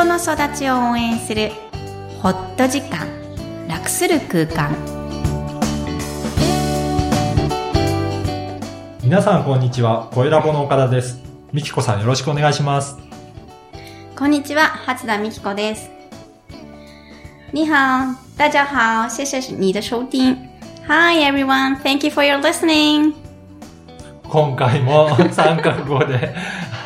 人の育ちを応援するホット時間楽する空間。皆さんこんにちは。声ラボの岡田です。みきこさんよろしくお願いします。こんにちは。初田美希子です。你好。大家好。谢谢你的收听。Hi everyone. Thank you for your listening. 今回も三角語で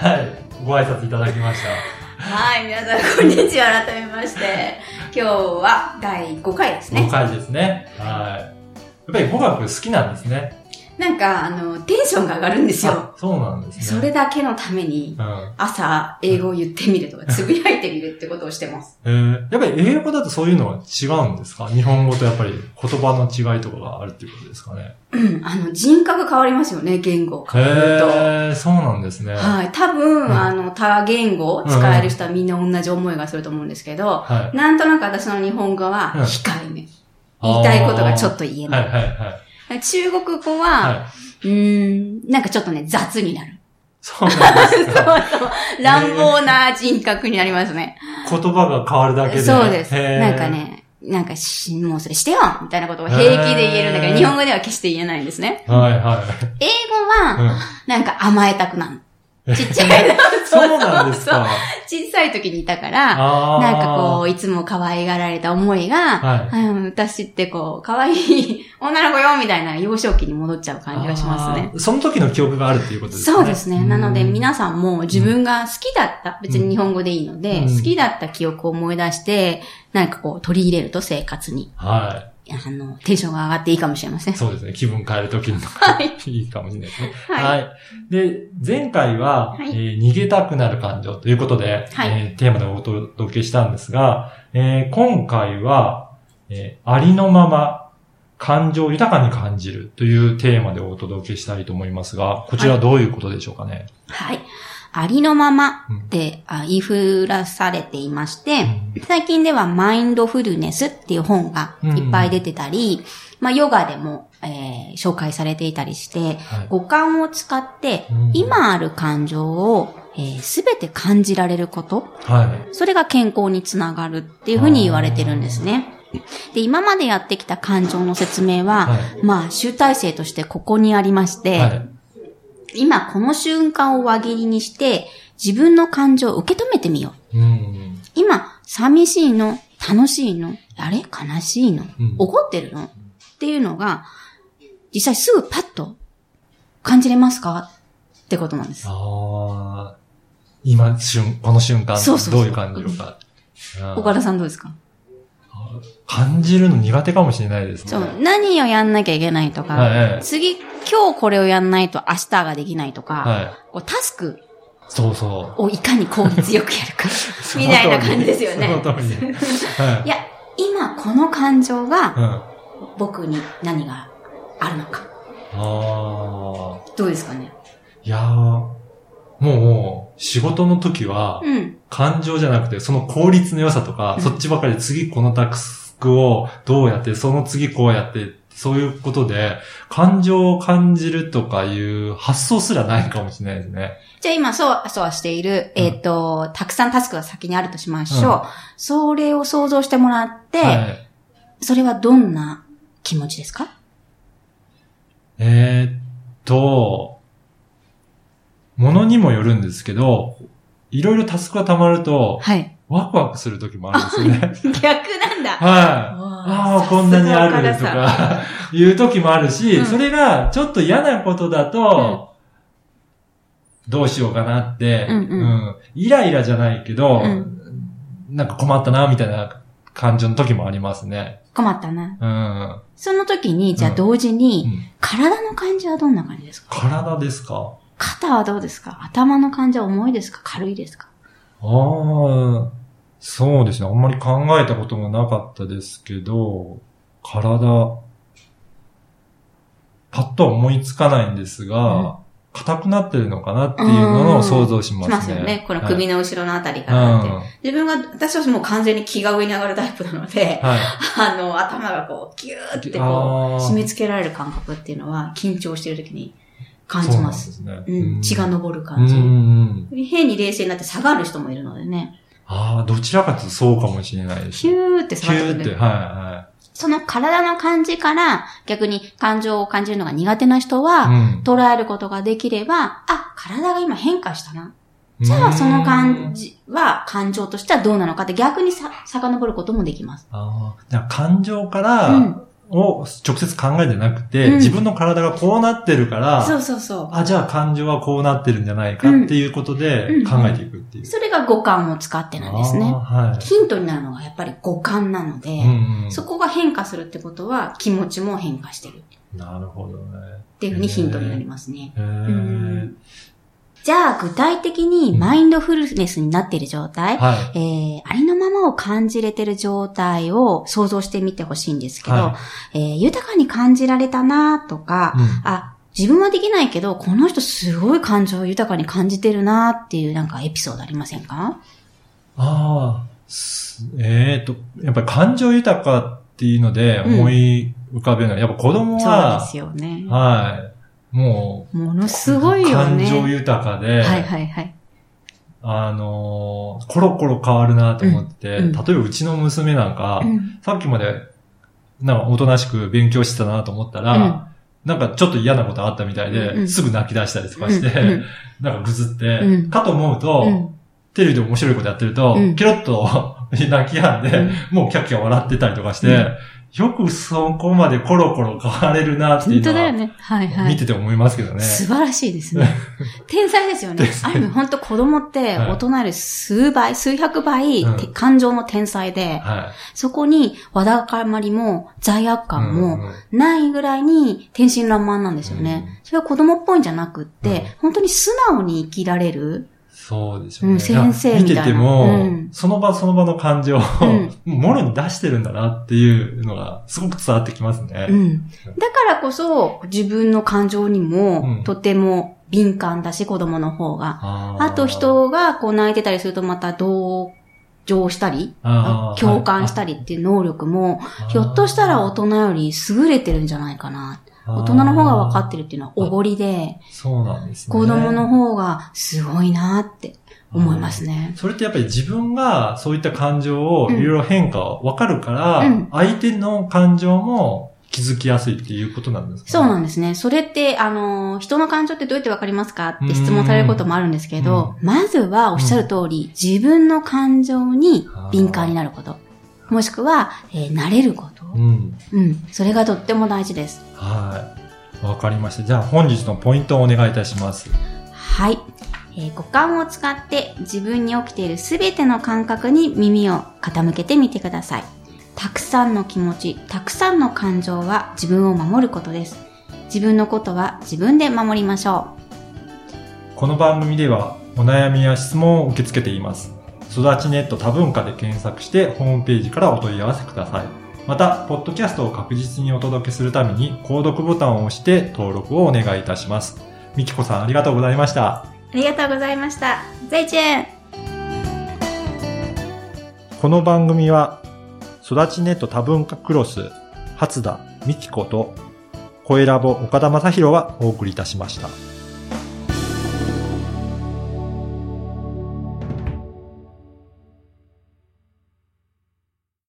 はいご挨拶いただきましたはい、皆さん、こんにちは。改めまして。今日は第5回ですね。5回ですね。はい。やっぱり語学好きなんですね。なんか、あの、テンションが上がるんですよ。そうなんですね。それだけのために、朝、英語を言ってみるとか、つぶやいてみるってことをしてます。えー、やっぱり英語だとそういうのは違うんですか？日本語とやっぱり言葉の違いとかがあるっていうことですかね？うん、あの、人格変わりますよね、言語変わると。へー、そうなんですね。はい。多分、うん、あの、多言語を使える人はみんな同じ思いがすると思うんですけど、はい、なんとなく私の日本語は控えめ。言いたいことがちょっと言えない。はいはいはい、中国語は、はいうん、なんかちょっとね、雑になる。そうなんですかそうそう。乱暴な人格になりますね。言葉が変わるだけで。そうです。なんかね、なんかし、もうそれしてよみたいなことを平気で言えるんだけど、日本語では決して言えないんですね。はいはい。英語は、なんか甘えたくなる。ちっちゃいそうなんですか小さい時にいたから、なんかこう、いつも可愛がられた思いが、はい、うん、私ってこう、可愛い女の子よみたいな幼少期に戻っちゃう感じがしますね。その時の記憶があるっていうことですね。そうですね。なので皆さんも自分が好きだった、別に日本語でいいので、うん、好きだった記憶を思い出して、なんかこう、取り入れると生活に。はい。あの、テンションが上がっていいかもしれません。そうですね。気分変えるときにはい。いいかもしれないですね。はい。はい、で、前回は、はい、えー、逃げたくなる感情ということで、はい、えー、テーマでお届けしたんですが、えー、今回は、えー、ありのまま感情を豊かに感じるというテーマでお届けしたいと思いますが、こちらはどういうことでしょうかね？はい、はいありのままって言いふらされていまして、最近ではマインドフルネスっていう本がいっぱい出てたり、まあヨガでも、えー、紹介されていたりして、五感を使って今ある感情をすべ、えー、て感じられること、はい、それが健康につながるっていうふうに言われてるんですね。で、今までやってきた感情の説明は、はい、まあ、集大成としてここにありまして、はい今この瞬間を輪切りにして、自分の感情を受け止めてみよう。うん、今、寂しいの？楽しいの？あれ？悲しいの、うん、怒ってるの？っていうのが、実際すぐパッと感じれますか？ってことなんです。ああ。今、瞬、この瞬間、そうそうそう。どういう感情か。岡田さんどうですか？感じるの苦手かもしれないですね。そう。何をやんなきゃいけないとか、はい、次、今日これをやんないと明日ができないとか、はい、こうタスクそうそう。をいかに効率よくやるか、みたいな感じですよね。その通り。はい、いや、今この感情が、僕に何があるのか。ああ。どうですかね？いやー、もう、仕事の時は、感情じゃなくて、その効率の良さとか、うん、そっちばかりで次このタスクをどうやって、その次こうやって、そういうことで、感情を感じるとかいう発想すらないかもしれないですね。じゃあ今、そわそわしている、えっ、ー、と、たくさんタスクが先にあるとしましょう。うん、それを想像してもらって、はい、それはどんな気持ちですか？えー、っと、ものにもよるんですけど、いろいろタスクが溜まると、はい。ワクワクする時もあるんですね。逆なんだ。はい。ああ、こんなにあるとか、いう時もあるし、うん、それがちょっと嫌なことだと、うん、どうしようかなって、うん、うんうん、イライラじゃないけど、うん、なんか困ったな、みたいな感情の時もありますね。困ったな。うん。その時に、じゃあ同時に、体の感じはどんな感じですか？体ですか？肩はどうですか？頭の感じは重いですか？軽いですか？ああ、そうですね。あんまり考えたこともなかったですけど、体、パッと思いつかないんですが、硬、うん、くなってるのかなっていうのを想像しますね。しますよね。この首の後ろのあたりからって、はい、自分が、私はもう完全に気が上に上がるタイプなので、はい、あの、頭がこう、ギューってこう、締め付けられる感覚っていうのは、緊張してる時に感じます。うすね、うん。血が昇る感じ。変に冷静になって下がる人もいるのでね。ああ、どちらかとそうかもしれないです。ヒューって下がる。ヒューって、はいはい。その体の感じから逆に感情を感じるのが苦手な人は、捉えることができれば、うん、あ、体が今変化したな。じゃあその感じは感情としてはどうなのかって逆にさ、遡ることもできます。ああ。感情から、を直接考えてなくて、うん、自分の体がこうなってるから、そうそうそう。あ、じゃあ感情はこうなってるんじゃないかっていうことで考えていくっていう。それが五感を使ってなんですね。はい、ヒントになるのがやっぱり五感なので、うんうん、そこが変化するってことは気持ちも変化してる。なるほどね。っていうふうにヒントになりますね。へーじゃあ、具体的にマインドフルネスになっている状態、はい、えー、ありのままを感じれてる状態を想像してみてほしいんですけど、はい、えー、豊かに感じられたなとか、うん、あ、自分はできないけど、この人すごい感情を豊かに感じてるなっていうなんかエピソードありませんか？ああ、ええー、と、やっぱり感情豊かっていうので思い浮かべるのは、うん、やっぱ子供は、そうですよね。はい。もう、ものすごいよね。感情豊かで、はいはいはい。あのー、コロコロ変わるなと思って、うん、例えばうちの娘なんか、うん、さっきまで、なんかおとなしく勉強してたなと思ったら、うん、なんかちょっと嫌なことあったみたいで、うん、すぐ泣き出したりとかして、なんかぐずって、かと思うと、テレビで面白いことやってると、キロッと 泣き止んで、もうキャッキャ笑ってたりとかして、よくそこまでコロコロ変われるなっていうのは。本当だよね。はいはい。見てて思いますけどね。素晴らしいですね。天才ですよね。ある意味本当子供って大人より数倍、数百倍、感情の天才で、そこにわだかまりも罪悪感もないぐらいに天真爛漫なんですよね。それは子供っぽいんじゃなくって、本当に素直に生きられる。そうでしょうね。うん、先生見てても、うん、その場その場の感情を、うん、もろに出してるんだなっていうのがすごく伝わってきますね。うん、だからこそ自分の感情にもとても敏感だし、子供の方が。あと人がこう泣いてたりするとまた同情したり、共感したりっていう能力も、ひょっとしたら大人より優れてるんじゃないかな。大人の方が分かってるっていうのはおごりで、そうなんですね。子供の方がすごいなって思いますね。それってやっぱり自分がそういった感情をいろいろ変化を分かるから、うん、相手の感情も気づきやすいっていうことなんですか、ね、そうなんですね。それって、あの、人の感情ってどうやってわかりますかって質問されることもあるんですけど、まずはおっしゃる通り、自分の感情に敏感になること。もしくは、えー、慣れること。うん。うん。それがとっても大事です。はい。わかりました。じゃあ本日のポイントをお願いいたします。はい。えー、五感を使って自分に起きているすべての感覚に耳を傾けてみてください。たくさんの気持ち、たくさんの感情は自分を守ることです。自分のことは自分で守りましょう。この番組ではお悩みや質問を受け付けています。育ちネット多文化で検索してホームページからお問い合わせください。また、ポッドキャストを確実にお届けするために、購読ボタンを押して登録をお願いいたします。みきこさん、ありがとうございました。ありがとうございました。再见この番組は、育ちネット多文化クロス、初田みきこと、声ラボ岡田正宏はお送りいたしました。